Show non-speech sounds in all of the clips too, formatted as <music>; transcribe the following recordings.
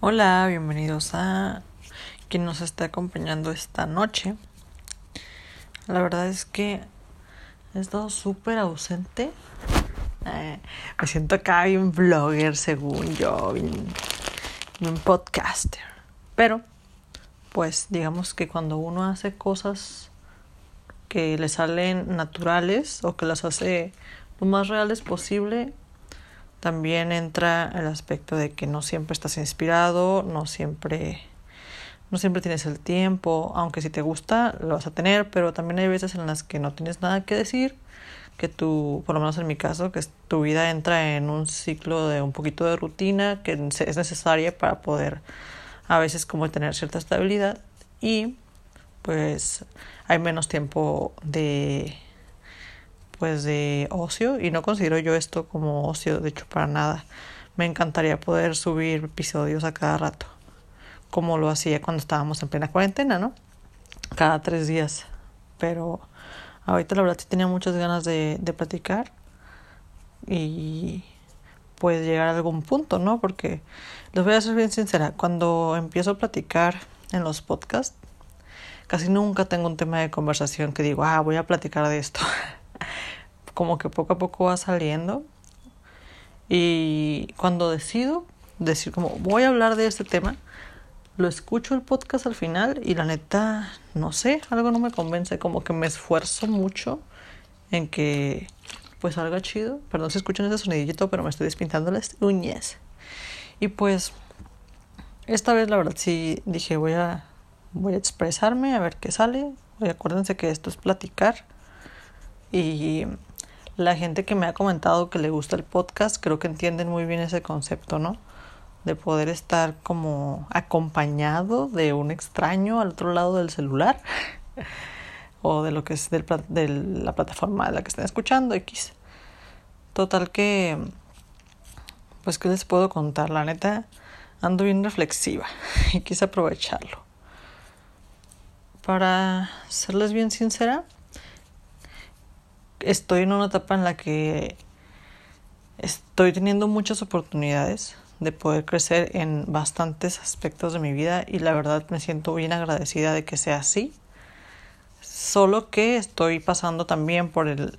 Hola, bienvenidos a quien nos está acompañando esta noche. La verdad es que he estado súper ausente. Eh, me siento acá bien blogger, según yo, bien, bien podcaster. Pero, pues, digamos que cuando uno hace cosas que le salen naturales o que las hace lo más reales posible, también entra el aspecto de que no siempre estás inspirado, no siempre no siempre tienes el tiempo, aunque si te gusta lo vas a tener, pero también hay veces en las que no tienes nada que decir, que tú, por lo menos en mi caso, que tu vida entra en un ciclo de un poquito de rutina que es necesaria para poder a veces como tener cierta estabilidad y pues hay menos tiempo de pues de ocio y no considero yo esto como ocio, de hecho para nada. Me encantaría poder subir episodios a cada rato, como lo hacía cuando estábamos en plena cuarentena, ¿no? Cada tres días. Pero ahorita la verdad sí tenía muchas ganas de, de platicar y pues llegar a algún punto, ¿no? Porque les voy a ser bien sincera, cuando empiezo a platicar en los podcasts, casi nunca tengo un tema de conversación que digo, ah, voy a platicar de esto. <laughs> como que poco a poco va saliendo. Y cuando decido decir como voy a hablar de este tema, lo escucho el podcast al final y la neta, no sé, algo no me convence, como que me esfuerzo mucho en que pues salga chido. Perdón si escuchan ese sonidito, pero me estoy despintando las uñas. Y pues esta vez la verdad sí dije voy a voy a expresarme a ver qué sale. Y acuérdense que esto es platicar. Y la gente que me ha comentado que le gusta el podcast, creo que entienden muy bien ese concepto, ¿no? De poder estar como acompañado de un extraño al otro lado del celular <laughs> o de lo que es de la plataforma de la que estén escuchando, X. Total que, pues, ¿qué les puedo contar? La neta, ando bien reflexiva <laughs> y quise aprovecharlo. Para serles bien sincera, estoy en una etapa en la que estoy teniendo muchas oportunidades de poder crecer en bastantes aspectos de mi vida y la verdad me siento bien agradecida de que sea así. Solo que estoy pasando también por el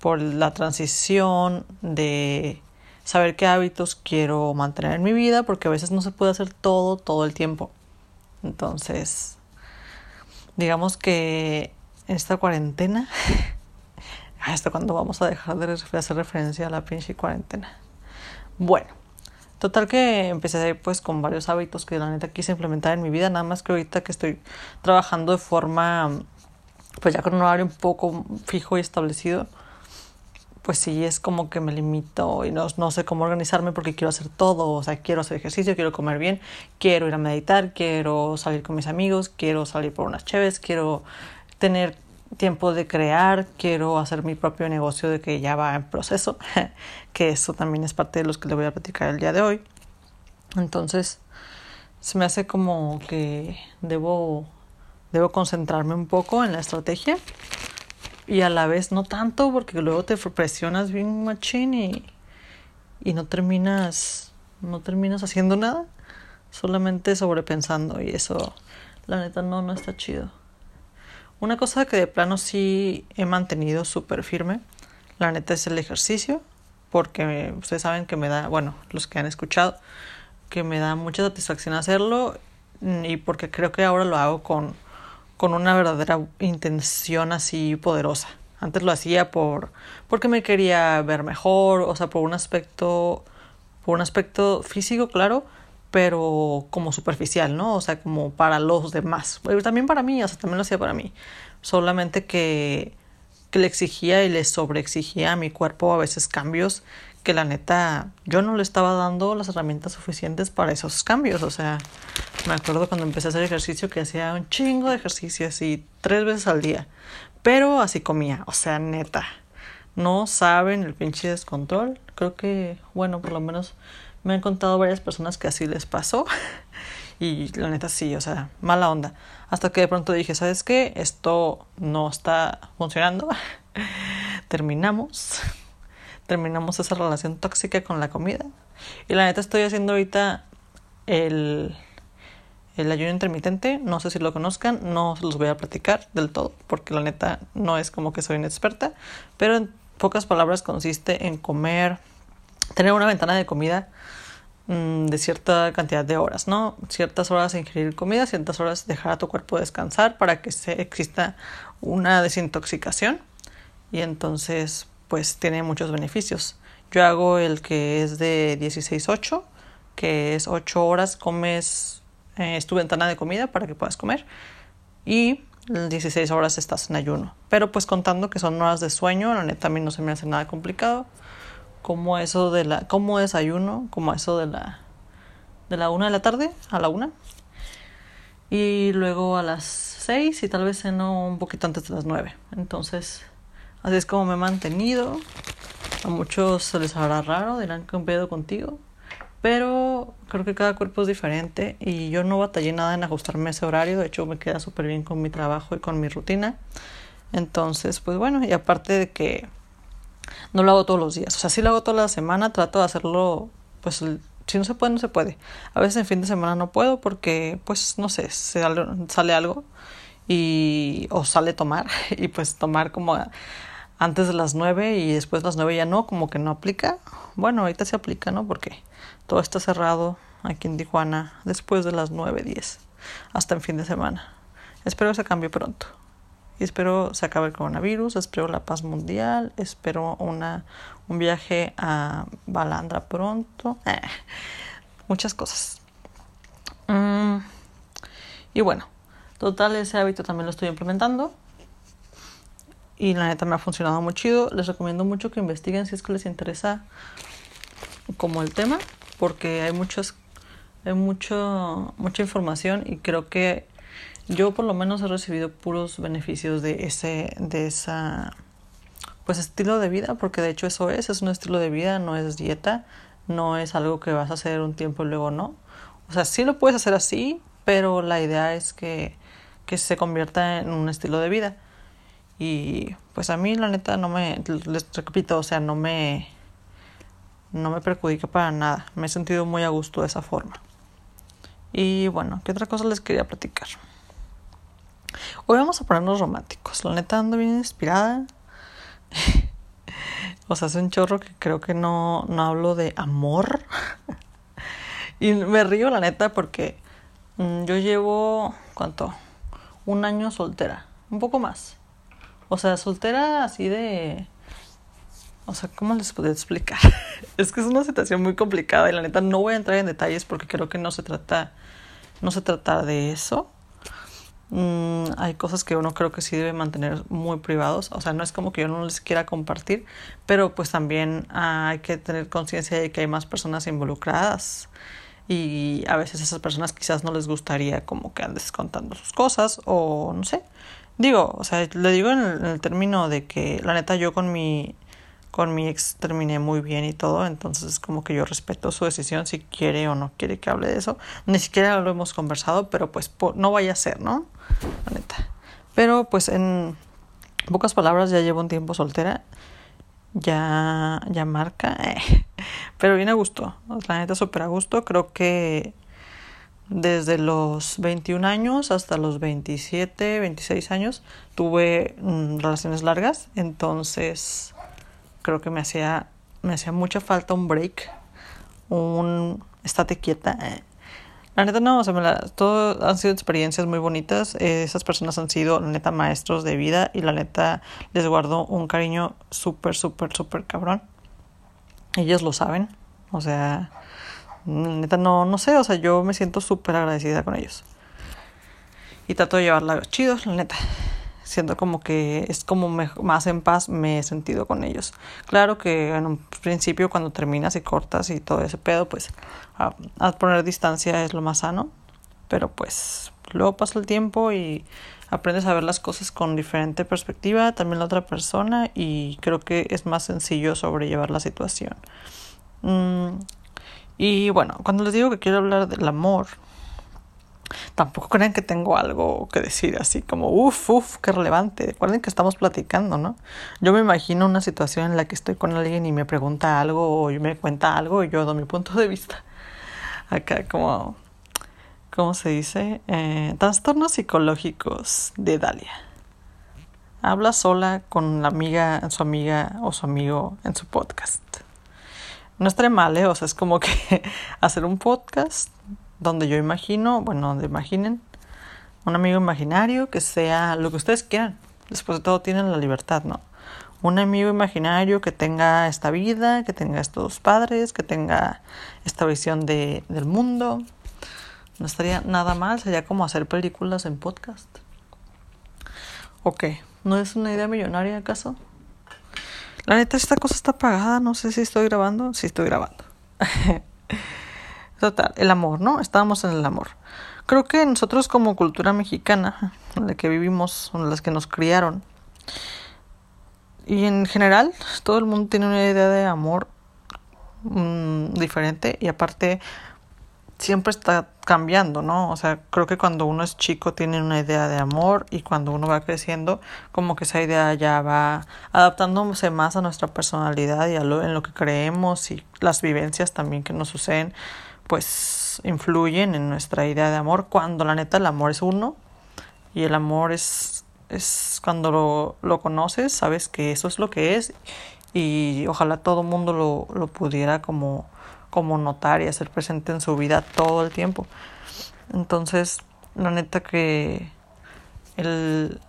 por la transición de saber qué hábitos quiero mantener en mi vida porque a veces no se puede hacer todo todo el tiempo. Entonces, digamos que en esta cuarentena <laughs> ¿Hasta cuándo vamos a dejar de hacer referencia a la pinche cuarentena? Bueno, total que empecé pues con varios hábitos que la neta quise implementar en mi vida, nada más que ahorita que estoy trabajando de forma, pues ya con un horario un poco fijo y establecido, pues sí es como que me limito y no, sé cómo organizarme porque quiero hacer todo, o sea, quiero hacer ejercicio, quiero comer bien, quiero ir a meditar, quiero salir con mis amigos, quiero salir por unas cheves, quiero tener tiempo de crear, quiero hacer mi propio negocio de que ya va en proceso, <laughs> que eso también es parte de los que le voy a platicar el día de hoy. Entonces, se me hace como que debo, debo concentrarme un poco en la estrategia y a la vez no tanto porque luego te presionas bien machín y, y no terminas, no terminas haciendo nada, solamente sobrepensando y eso, la neta, no, no está chido. Una cosa que de plano sí he mantenido súper firme, la neta es el ejercicio, porque ustedes saben que me da, bueno, los que han escuchado, que me da mucha satisfacción hacerlo y porque creo que ahora lo hago con, con una verdadera intención así poderosa. Antes lo hacía por porque me quería ver mejor, o sea, por un aspecto por un aspecto físico, claro, pero como superficial, ¿no? O sea, como para los demás. También para mí, o sea, también lo hacía para mí. Solamente que, que le exigía y le sobreexigía a mi cuerpo a veces cambios que la neta yo no le estaba dando las herramientas suficientes para esos cambios. O sea, me acuerdo cuando empecé a hacer ejercicio que hacía un chingo de ejercicio así tres veces al día. Pero así comía, o sea, neta. No saben el pinche descontrol. Creo que, bueno, por lo menos me han contado varias personas que así les pasó. <laughs> Y la neta sí, o sea, mala onda. Hasta que de pronto dije, ¿sabes qué? Esto no está funcionando. <laughs> Terminamos. <laughs> Terminamos esa relación tóxica con la comida. Y la neta estoy haciendo ahorita el, el ayuno intermitente. No sé si lo conozcan, no los voy a platicar del todo, porque la neta no es como que soy inexperta, pero en pocas palabras consiste en comer, tener una ventana de comida mm, de cierta cantidad de horas, ¿no? Ciertas horas ingerir comida, ciertas horas dejar a tu cuerpo descansar para que se exista una desintoxicación y entonces pues tiene muchos beneficios. Yo hago el que es de 16-8, que es 8 horas comes, eh, es tu ventana de comida para que puedas comer y 16 horas estás en ayuno. Pero pues contando que son horas de sueño, la neta a mí no se me hace nada complicado. Como eso de la, como desayuno, como eso de la, de la una de la tarde a la una. Y luego a las 6 y tal vez ceno un poquito antes de las 9. Entonces, así es como me he mantenido. A muchos se les hará raro, dirán que un pedo contigo. Pero creo que cada cuerpo es diferente y yo no batallé nada en ajustarme a ese horario. De hecho, me queda súper bien con mi trabajo y con mi rutina. Entonces, pues bueno, y aparte de que no lo hago todos los días. O sea, sí lo hago toda la semana, trato de hacerlo, pues si no se puede, no se puede. A veces en fin de semana no puedo porque, pues, no sé, sale algo y o sale tomar <laughs> y pues tomar como antes de las nueve y después de las nueve ya no, como que no aplica. Bueno, ahorita se aplica, ¿no? Porque todo está cerrado aquí en Tijuana después de las nueve, diez, hasta en fin de semana. Espero que se cambie pronto. Y espero se acabe el coronavirus, espero la paz mundial, espero una, un viaje a Balandra pronto. <laughs> Muchas cosas. Mm, y bueno, total, ese hábito también lo estoy implementando. Y la neta me ha funcionado muy chido. Les recomiendo mucho que investiguen si es que les interesa como el tema, porque hay muchos, hay mucho, mucha información y creo que yo por lo menos he recibido puros beneficios de ese, de esa, pues estilo de vida, porque de hecho eso es, es un estilo de vida, no es dieta, no es algo que vas a hacer un tiempo y luego no. O sea, sí lo puedes hacer así, pero la idea es que, que se convierta en un estilo de vida. Y pues a mí la neta no me, les repito, o sea, no me, no me perjudica para nada. Me he sentido muy a gusto de esa forma. Y bueno, ¿qué otra cosa les quería platicar? Hoy vamos a ponernos románticos. La neta ando bien inspirada. <laughs> o sea, hace un chorro que creo que no, no hablo de amor. <laughs> y me río, la neta, porque mm, yo llevo, ¿cuánto? Un año soltera. Un poco más. O sea, soltera así de... O sea, ¿cómo les puedo explicar? <laughs> es que es una situación muy complicada y la neta no voy a entrar en detalles porque creo que no se trata, no se trata de eso. Mm, hay cosas que uno creo que sí debe mantener muy privados. O sea, no es como que yo no les quiera compartir, pero pues también hay que tener conciencia de que hay más personas involucradas y a veces esas personas quizás no les gustaría como que andes contando sus cosas o no sé. Digo, o sea, le digo en el, en el término de que la neta yo con mi con mi ex terminé muy bien y todo, entonces como que yo respeto su decisión si quiere o no quiere que hable de eso. Ni siquiera lo hemos conversado, pero pues no vaya a ser, ¿no? La neta. Pero pues en pocas palabras ya llevo un tiempo soltera. Ya, ya marca. <laughs> Pero bien a gusto. La neta súper a gusto. Creo que desde los 21 años hasta los 27, 26 años tuve mm, relaciones largas. Entonces creo que me hacía, me hacía mucha falta un break, un estate quieta. La neta no, o sea, me la, todo han sido experiencias muy bonitas. Esas personas han sido, la neta, maestros de vida y la neta les guardo un cariño súper, súper, súper cabrón. Ellos lo saben, o sea, la neta no, no sé, o sea, yo me siento súper agradecida con ellos. Y trato de llevarla chido, la neta siento como que es como más en paz me he sentido con ellos. Claro que en un principio cuando terminas y cortas y todo ese pedo, pues a, poner distancia es lo más sano, pero pues luego pasa el tiempo y aprendes a ver las cosas con diferente perspectiva, también la otra persona y creo que es más sencillo sobrellevar la situación. Mm, y bueno, cuando les digo que quiero hablar del amor, tampoco crean que tengo algo que decir así como, uff, uff, qué relevante. Recuerden que estamos platicando, ¿no? Yo me imagino una situación en la que estoy con alguien y me pregunta algo o me cuenta algo y yo doy mi punto de vista. acá como, ¿cómo se dice? Eh, trastornos psicológicos de Dalia. Habla sola con la amiga, su amiga o su amigo en su podcast. No estaría mal, ¿eh? O sea, es como que <laughs> hacer un podcast donde yo imagino, bueno, donde imaginen un amigo imaginario que sea lo que ustedes quieran. Después de todo tienen la libertad, ¿no? Un amigo imaginario que tenga esta vida, que tenga estos padres, que tenga esta visión de, del mundo. No estaría nada mal, sería como hacer películas en podcast. Ok, ¿no es una idea millonaria acaso? La neta, esta cosa está apagada, no sé si estoy grabando. Sí, estoy grabando. <laughs> Total, el amor, ¿no? Estábamos en el amor. Creo que nosotros como cultura mexicana, en la que vivimos, en las que nos criaron, y en general todo el mundo tiene una idea de amor mm, diferente y aparte siempre está cambiando, ¿no? O sea, creo que cuando uno es chico tiene una idea de amor y cuando uno va creciendo, como que esa idea ya va adaptándose más a nuestra personalidad y a lo en lo que creemos y las vivencias también que nos suceden, pues influyen en nuestra idea de amor cuando la neta el amor es uno y el amor es, es cuando lo, lo conoces, sabes que eso es lo que es y ojalá todo el mundo lo, lo pudiera como, como notar y hacer presente en su vida todo el tiempo. Entonces, la neta que el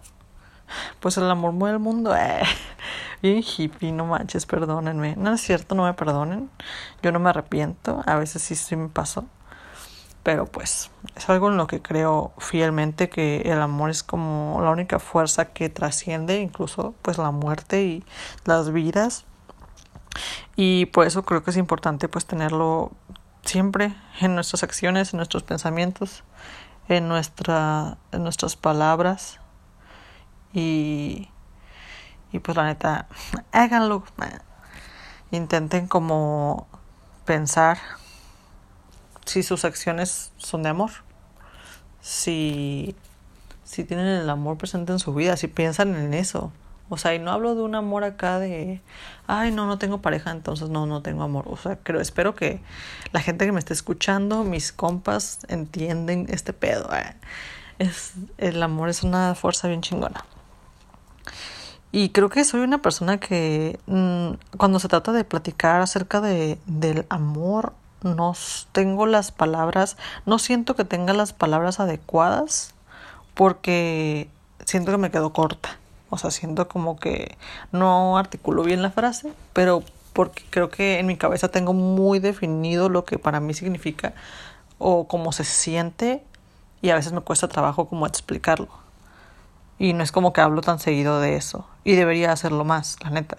pues el amor mueve el mundo. Eh. <laughs> Bien hippie, no manches, perdónenme. No es cierto, no me perdonen. Yo no me arrepiento. A veces sí, sí me pasó pero pues es algo en lo que creo fielmente que el amor es como la única fuerza que trasciende incluso pues la muerte y las vidas y por eso creo que es importante pues tenerlo siempre en nuestras acciones, en nuestros pensamientos, en nuestra en nuestras palabras y y pues la neta <laughs> háganlo intenten como pensar si sus acciones son de amor, si, si tienen el amor presente en su vida, si piensan en eso. O sea, y no hablo de un amor acá de, ay, no, no tengo pareja, entonces no, no tengo amor. O sea, creo, espero que la gente que me esté escuchando, mis compas, entienden este pedo. Eh. Es, el amor es una fuerza bien chingona. Y creo que soy una persona que mm, cuando se trata de platicar acerca de, del amor no tengo las palabras, no siento que tenga las palabras adecuadas porque siento que me quedo corta. O sea, siento como que no articulo bien la frase, pero porque creo que en mi cabeza tengo muy definido lo que para mí significa o cómo se siente y a veces me cuesta trabajo como explicarlo. Y no es como que hablo tan seguido de eso. Y debería hacerlo más, la neta.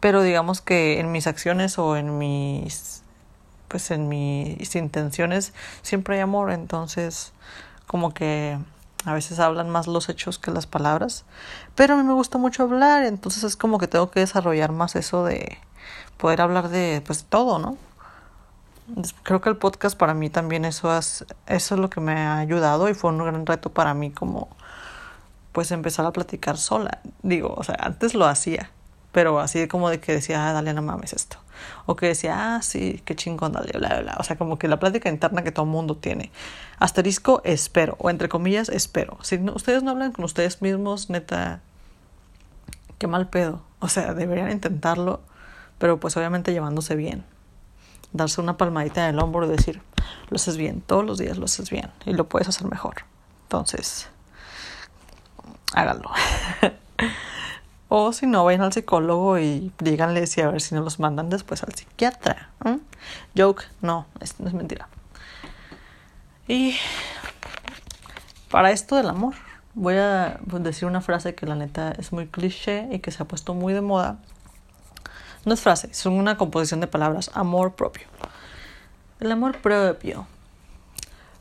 Pero digamos que en mis acciones o en mis pues en mis intenciones siempre hay amor, entonces como que a veces hablan más los hechos que las palabras, pero a mí me gusta mucho hablar, entonces es como que tengo que desarrollar más eso de poder hablar de pues todo, ¿no? Creo que el podcast para mí también eso es, eso es lo que me ha ayudado y fue un gran reto para mí como pues empezar a platicar sola. Digo, o sea, antes lo hacía, pero así como de que decía, ah, dale, no mames esto. O que decía, ah, sí, qué chingón, dale, bla, bla, bla. O sea, como que la plática interna que todo mundo tiene. Asterisco, espero, o entre comillas, espero. Si ustedes no hablan con ustedes mismos, neta, qué mal pedo. O sea, deberían intentarlo, pero pues obviamente llevándose bien. Darse una palmadita en el hombro y decir, lo haces bien, todos los días lo haces bien y lo puedes hacer mejor. Entonces, háganlo. <laughs> O si no, vayan al psicólogo y díganle si a ver si no los mandan después al psiquiatra. Joke, no, es, no es mentira. Y para esto del amor, voy a pues, decir una frase que la neta es muy cliché y que se ha puesto muy de moda. No es frase, es una composición de palabras. Amor propio. El amor propio.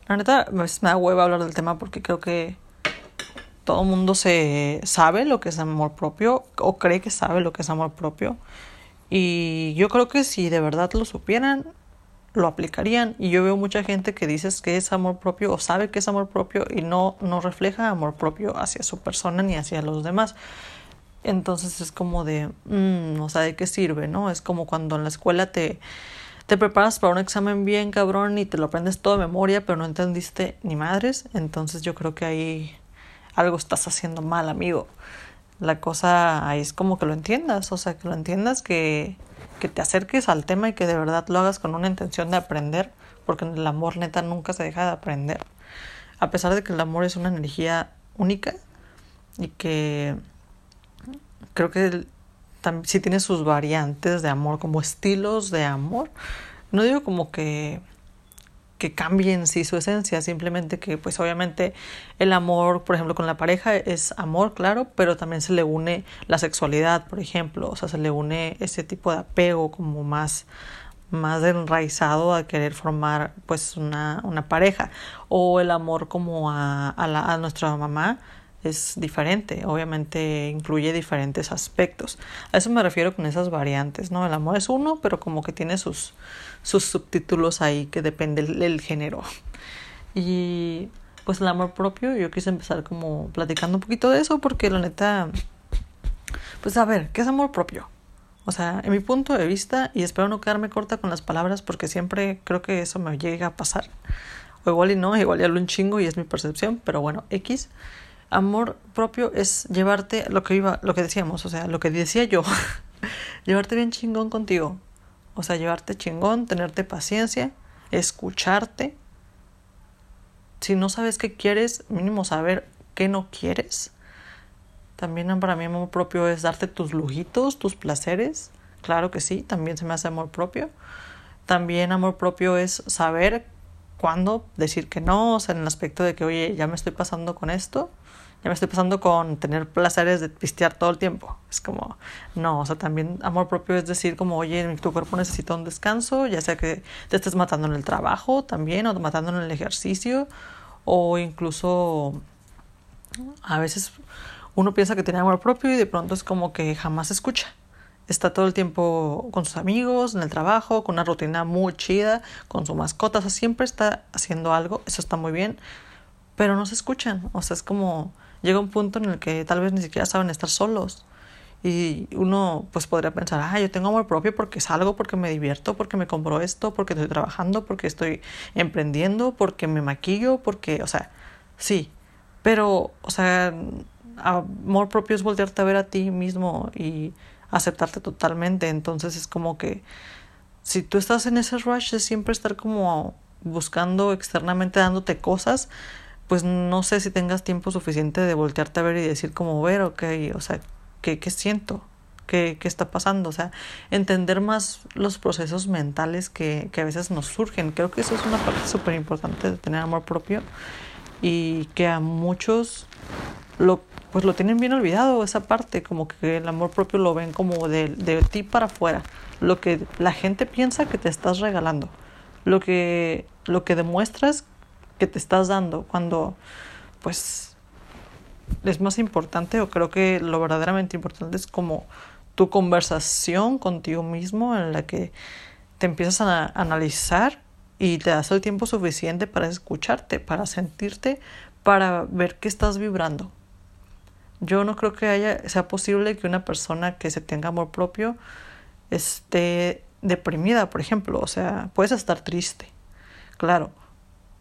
La neta me da hueva hablar del tema porque creo que todo mundo se sabe lo que es amor propio o cree que sabe lo que es amor propio. Y yo creo que si de verdad lo supieran, lo aplicarían. Y yo veo mucha gente que dice que es amor propio o sabe que es amor propio y no, no refleja amor propio hacia su persona ni hacia los demás. Entonces es como de, mmm, o sea, ¿de qué sirve? ¿No? Es como cuando en la escuela te te preparas para un examen bien cabrón y te lo aprendes todo de memoria, pero no entendiste ni madres, entonces yo creo que ahí algo estás haciendo mal, amigo. La cosa ahí es como que lo entiendas, o sea, que lo entiendas, que, que te acerques al tema y que de verdad lo hagas con una intención de aprender, porque el amor neta nunca se deja de aprender. A pesar de que el amor es una energía única y que creo que sí tiene sus variantes de amor, como estilos de amor. No digo como que que cambien sí su esencia, simplemente que pues obviamente el amor, por ejemplo, con la pareja es amor, claro, pero también se le une la sexualidad, por ejemplo, o sea, se le une ese tipo de apego como más más enraizado a querer formar pues una, una pareja o el amor como a, a, la, a nuestra mamá es diferente, obviamente incluye diferentes aspectos. A eso me refiero con esas variantes, ¿no? El amor es uno, pero como que tiene sus, sus subtítulos ahí que depende del, género. Y pues el amor propio, yo quise empezar como platicando un poquito de eso porque la neta, pues a ver, ¿qué es amor propio? O sea, en mi punto de vista, y espero no quedarme corta con las palabras porque siempre creo que eso me llega a pasar. O igual y no, igual ya lo un chingo y es mi percepción, pero bueno, X amor propio es llevarte lo que iba, lo que decíamos, o sea, lo que decía yo, <laughs> llevarte bien chingón contigo. O sea, llevarte chingón, tenerte paciencia, escucharte. Si no sabes qué quieres, mínimo saber qué no quieres. También para mí amor propio es darte tus lujitos, tus placeres. Claro que sí, también se me hace amor propio. También amor propio es saber cuándo decir que no, o sea, en el aspecto de que, oye, ya me estoy pasando con esto ya me estoy pasando con tener placeres de pistear todo el tiempo. Es como, no, o sea, también amor propio es decir como, oye, tu cuerpo necesita un descanso, ya sea que te estés matando en el trabajo también o matando en el ejercicio o incluso a veces uno piensa que tiene amor propio y de pronto es como que jamás escucha. Está todo el tiempo con sus amigos, en el trabajo, con una rutina muy chida, con su mascota, o sea, siempre está haciendo algo, eso está muy bien, pero no se escuchan, o sea, es como llega un punto en el que tal vez ni siquiera saben estar solos. Y uno pues podría pensar, ah, yo tengo amor propio porque salgo, porque me divierto, porque me compro esto, porque estoy trabajando, porque estoy emprendiendo, porque me maquillo, porque, o sea, sí, pero, o sea, amor propio es voltearte a ver a ti mismo y aceptarte totalmente. Entonces es como que si tú estás en ese rush de siempre estar como buscando externamente, dándote cosas, pues no sé si tengas tiempo suficiente de voltearte a ver y decir como ver, ok, o sea, ¿qué, qué siento? ¿Qué, ¿Qué está pasando? O sea, entender más los procesos mentales que, que a veces nos surgen. Creo que eso es una parte súper importante de tener amor propio y que a muchos lo pues lo tienen bien olvidado esa parte, como que el amor propio lo ven como de, de ti para afuera, lo que la gente piensa que te estás regalando, lo que, lo que demuestras que te estás dando cuando pues es más importante o creo que lo verdaderamente importante es como tu conversación contigo mismo en la que te empiezas a analizar y te das el tiempo suficiente para escucharte, para sentirte, para ver qué estás vibrando. Yo no creo que haya, sea posible que una persona que se tenga amor propio esté deprimida, por ejemplo. O sea, puedes estar triste, claro,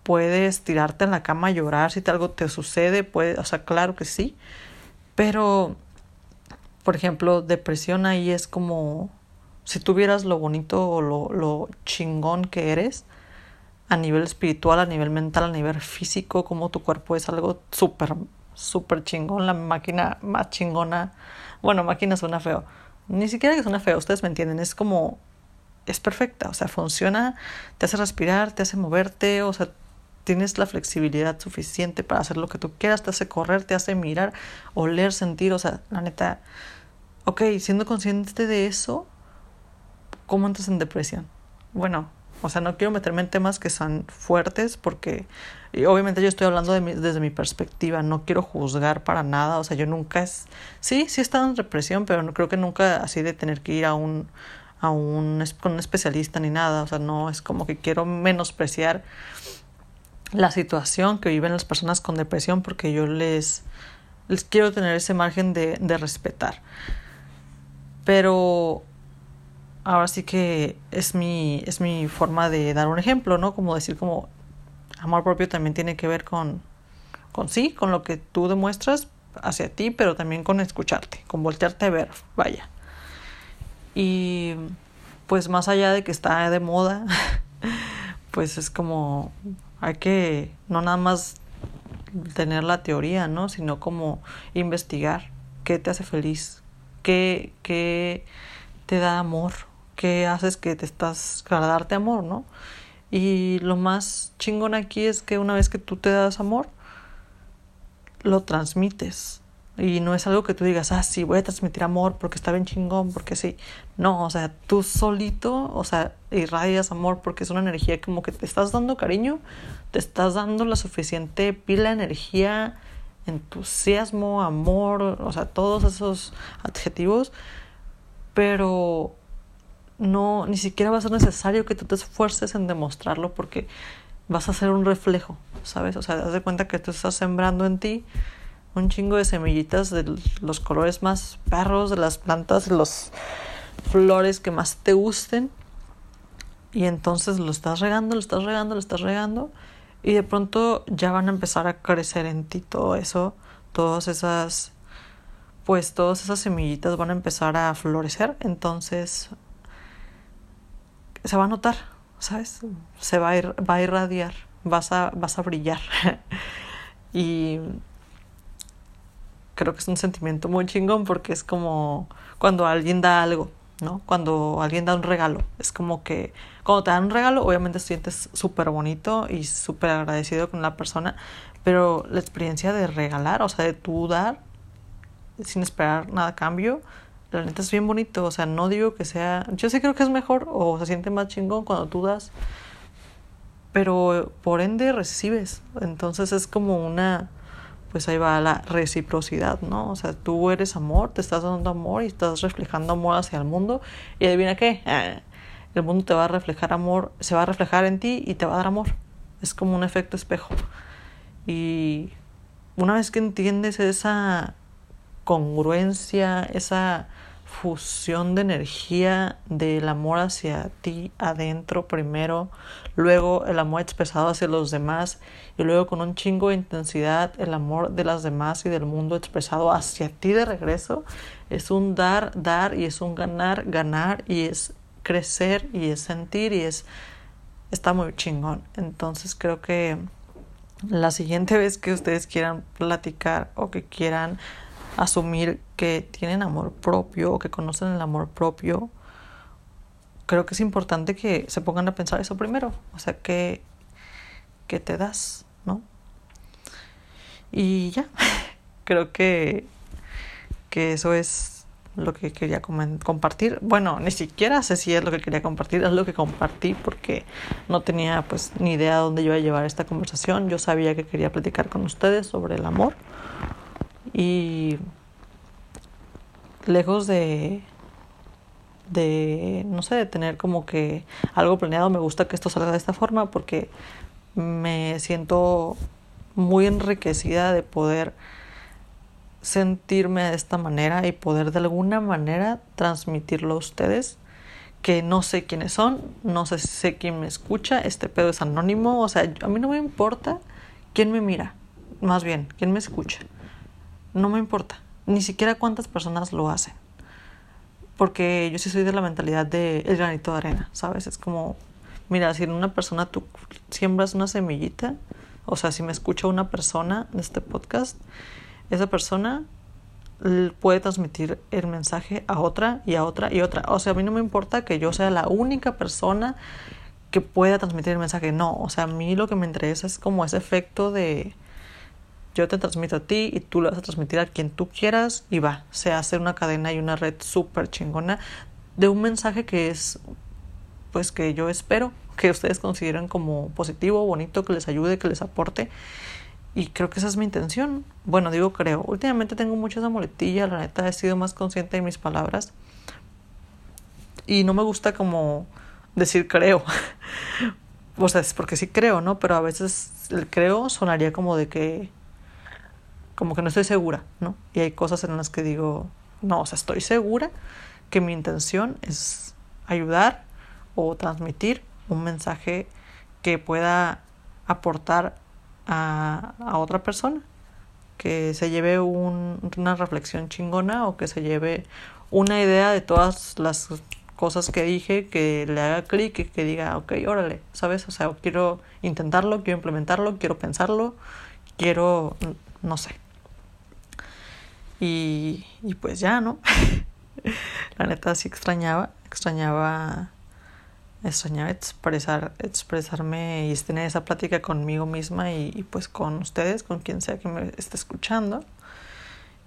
puedes tirarte en la cama a llorar si algo te sucede, puede, o sea, claro que sí, pero, por ejemplo, depresión ahí es como si tuvieras lo bonito o lo, lo chingón que eres a nivel espiritual, a nivel mental, a nivel físico, como tu cuerpo es algo súper, súper chingón, la máquina más chingona, bueno, máquina suena feo, ni siquiera que suena feo, ustedes me entienden, es como es perfecta, o sea, funciona, te hace respirar, te hace moverte, o sea, tienes la flexibilidad suficiente para hacer lo que tú quieras, te hace correr, te hace mirar, oler, sentir, o sea, la neta, ok, siendo consciente de eso, ¿cómo entras en depresión? Bueno, o sea, no quiero meterme en temas que son fuertes porque obviamente yo estoy hablando de desde mi perspectiva, no quiero juzgar para nada, o sea, yo nunca es, sí, sí he estado en depresión, pero no creo que nunca así de tener que ir a un a un con un especialista ni nada, o sea, no es como que quiero menospreciar la situación que viven las personas con depresión porque yo les, les quiero tener ese margen de, de respetar. Pero ahora sí que es mi, es mi forma de dar un ejemplo, ¿no? Como decir como amor propio también tiene que ver con, con sí, con lo que tú demuestras hacia ti, pero también con escucharte, con voltearte a ver, vaya. Y pues más allá de que está de moda, <laughs> pues es como hay que no nada más tener la teoría, ¿no? Sino como investigar qué te hace feliz, qué, qué te da amor, qué haces que te estás para darte amor, ¿no? Y lo más chingón aquí es que una vez que tú te das amor, lo transmites. Y no es algo que tú digas, ah, sí, voy a transmitir amor porque está bien chingón, porque sí. No, o sea, tú solito, o sea, irradias amor porque es una energía como que te estás dando cariño, te estás dando la suficiente pila, energía, entusiasmo, amor, o sea, todos esos adjetivos, pero no, ni siquiera va a ser necesario que tú te esfuerces en demostrarlo porque vas a ser un reflejo, ¿sabes? O sea, das de cuenta que tú estás sembrando en ti un chingo de semillitas de los colores más perros, de las plantas, de las flores que más te gusten. Y entonces lo estás regando, lo estás regando, lo estás regando. Y de pronto ya van a empezar a crecer en ti todo eso, todas esas, pues todas esas semillitas van a empezar a florecer. Entonces se va a notar, ¿sabes? Se va a, ir, va a irradiar, vas a, vas a brillar. <laughs> y creo que es un sentimiento muy chingón porque es como cuando alguien da algo, ¿no? Cuando alguien da un regalo. Es como que cuando te dan un regalo, obviamente te sientes súper bonito y súper agradecido con la persona, pero la experiencia de regalar, o sea, de tú dar sin esperar nada a cambio, la neta es bien bonito. O sea, no digo que sea. Yo sí creo que es mejor o se siente más chingón cuando tú das. Pero por ende recibes. Entonces es como una. Pues ahí va la reciprocidad, ¿no? O sea, tú eres amor, te estás dando amor y estás reflejando amor hacia el mundo. Y adivina qué. Ah, el mundo te va a reflejar amor, se va a reflejar en ti y te va a dar amor. Es como un efecto espejo. Y una vez que entiendes esa congruencia, esa fusión de energía del amor hacia ti adentro primero, luego el amor expresado hacia los demás y luego con un chingo de intensidad el amor de las demás y del mundo expresado hacia ti de regreso. Es un dar, dar y es un ganar, ganar y es crecer y es sentir y es está muy chingón. Entonces creo que la siguiente vez que ustedes quieran platicar o que quieran asumir que tienen amor propio o que conocen el amor propio, creo que es importante que se pongan a pensar eso primero. O sea, que, que te das, ¿no? Y ya, <laughs> creo que, que eso es lo que quería compartir. Bueno, ni siquiera sé si es lo que quería compartir, es lo que compartí porque no tenía pues ni idea de dónde iba a llevar esta conversación. Yo sabía que quería platicar con ustedes sobre el amor y lejos de de no sé de tener como que algo planeado me gusta que esto salga de esta forma porque me siento muy enriquecida de poder sentirme de esta manera y poder de alguna manera transmitirlo a ustedes que no sé quiénes son, no sé, sé quién me escucha, este pedo es anónimo, o sea, a mí no me importa quién me mira, más bien, quién me escucha no me importa, ni siquiera cuántas personas lo hacen. Porque yo sí soy de la mentalidad de el granito de arena, ¿sabes? Es como, mira, si en una persona tú siembras una semillita, o sea, si me escucha una persona de este podcast, esa persona puede transmitir el mensaje a otra y a otra y otra. O sea, a mí no me importa que yo sea la única persona que pueda transmitir el mensaje. No, o sea, a mí lo que me interesa es como ese efecto de, yo te transmito a ti y tú lo vas a transmitir a quien tú quieras y va, se hace una cadena y una red súper chingona de un mensaje que es, pues que yo espero que ustedes consideren como positivo, bonito, que les ayude, que les aporte. Y creo que esa es mi intención. Bueno, digo creo. Últimamente tengo mucha esa moletilla, la neta he sido más consciente de mis palabras. Y no me gusta como decir creo. <laughs> o sea, es porque sí creo, ¿no? Pero a veces el creo sonaría como de que como que no estoy segura, ¿no? Y hay cosas en las que digo, no, o sea, estoy segura que mi intención es ayudar o transmitir un mensaje que pueda aportar a, a otra persona, que se lleve un, una reflexión chingona o que se lleve una idea de todas las cosas que dije, que le haga clic y que diga, ok, órale, ¿sabes? O sea, quiero intentarlo, quiero implementarlo, quiero pensarlo, quiero, no sé. Y, pues ya, ¿no? <laughs> La neta sí extrañaba, extrañaba, extrañaba expresar, expresarme y tener esa plática conmigo misma y, y pues con ustedes, con quien sea que me esté escuchando.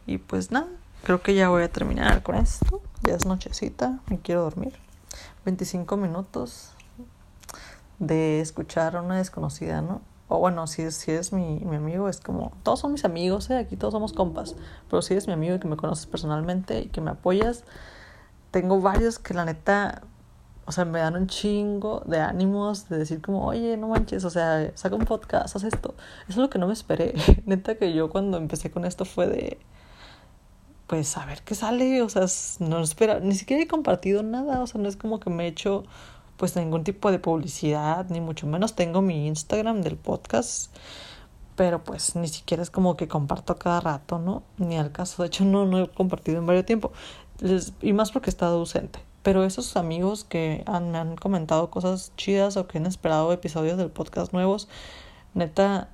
Y pues nada, creo que ya voy a terminar con esto. Ya es nochecita, me quiero dormir. 25 minutos de escuchar a una desconocida, ¿no? O bueno, si es, si es mi, mi amigo, es como, todos son mis amigos, ¿eh? aquí todos somos compas, pero si eres mi amigo y que me conoces personalmente y que me apoyas, tengo varios que la neta, o sea, me dan un chingo de ánimos de decir como, oye, no manches, o sea, saca un podcast, haz esto. Eso es lo que no me esperé. <laughs> neta que yo cuando empecé con esto fue de, pues a ver qué sale, o sea, no espera, ni siquiera he compartido nada, o sea, no es como que me he hecho pues ningún tipo de publicidad, ni mucho menos tengo mi Instagram del podcast, pero pues ni siquiera es como que comparto cada rato, ¿no? Ni al caso, de hecho no, no he compartido en varios tiempo, y más porque he estado ausente. Pero esos amigos que han, me han comentado cosas chidas o que han esperado episodios del podcast nuevos, neta,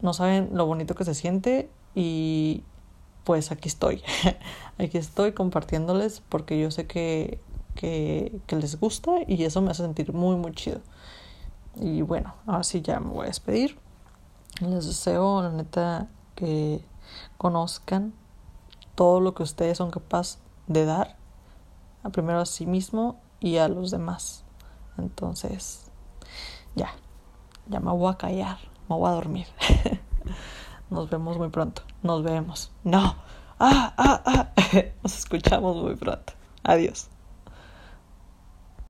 no saben lo bonito que se siente y pues aquí estoy. <laughs> aquí estoy compartiéndoles porque yo sé que, que, les gusta y eso me hace sentir muy, muy chido. Y bueno, ahora sí ya me voy a despedir. Les deseo, la neta, que conozcan todo lo que ustedes son capaces de dar, a primero a sí mismo y a los demás. Entonces, ya, ya me voy a callar, me voy a dormir. <laughs> Nos vemos muy pronto. Nos vemos. No. Ah, ah, ah. <laughs> Nos escuchamos muy pronto. Adiós.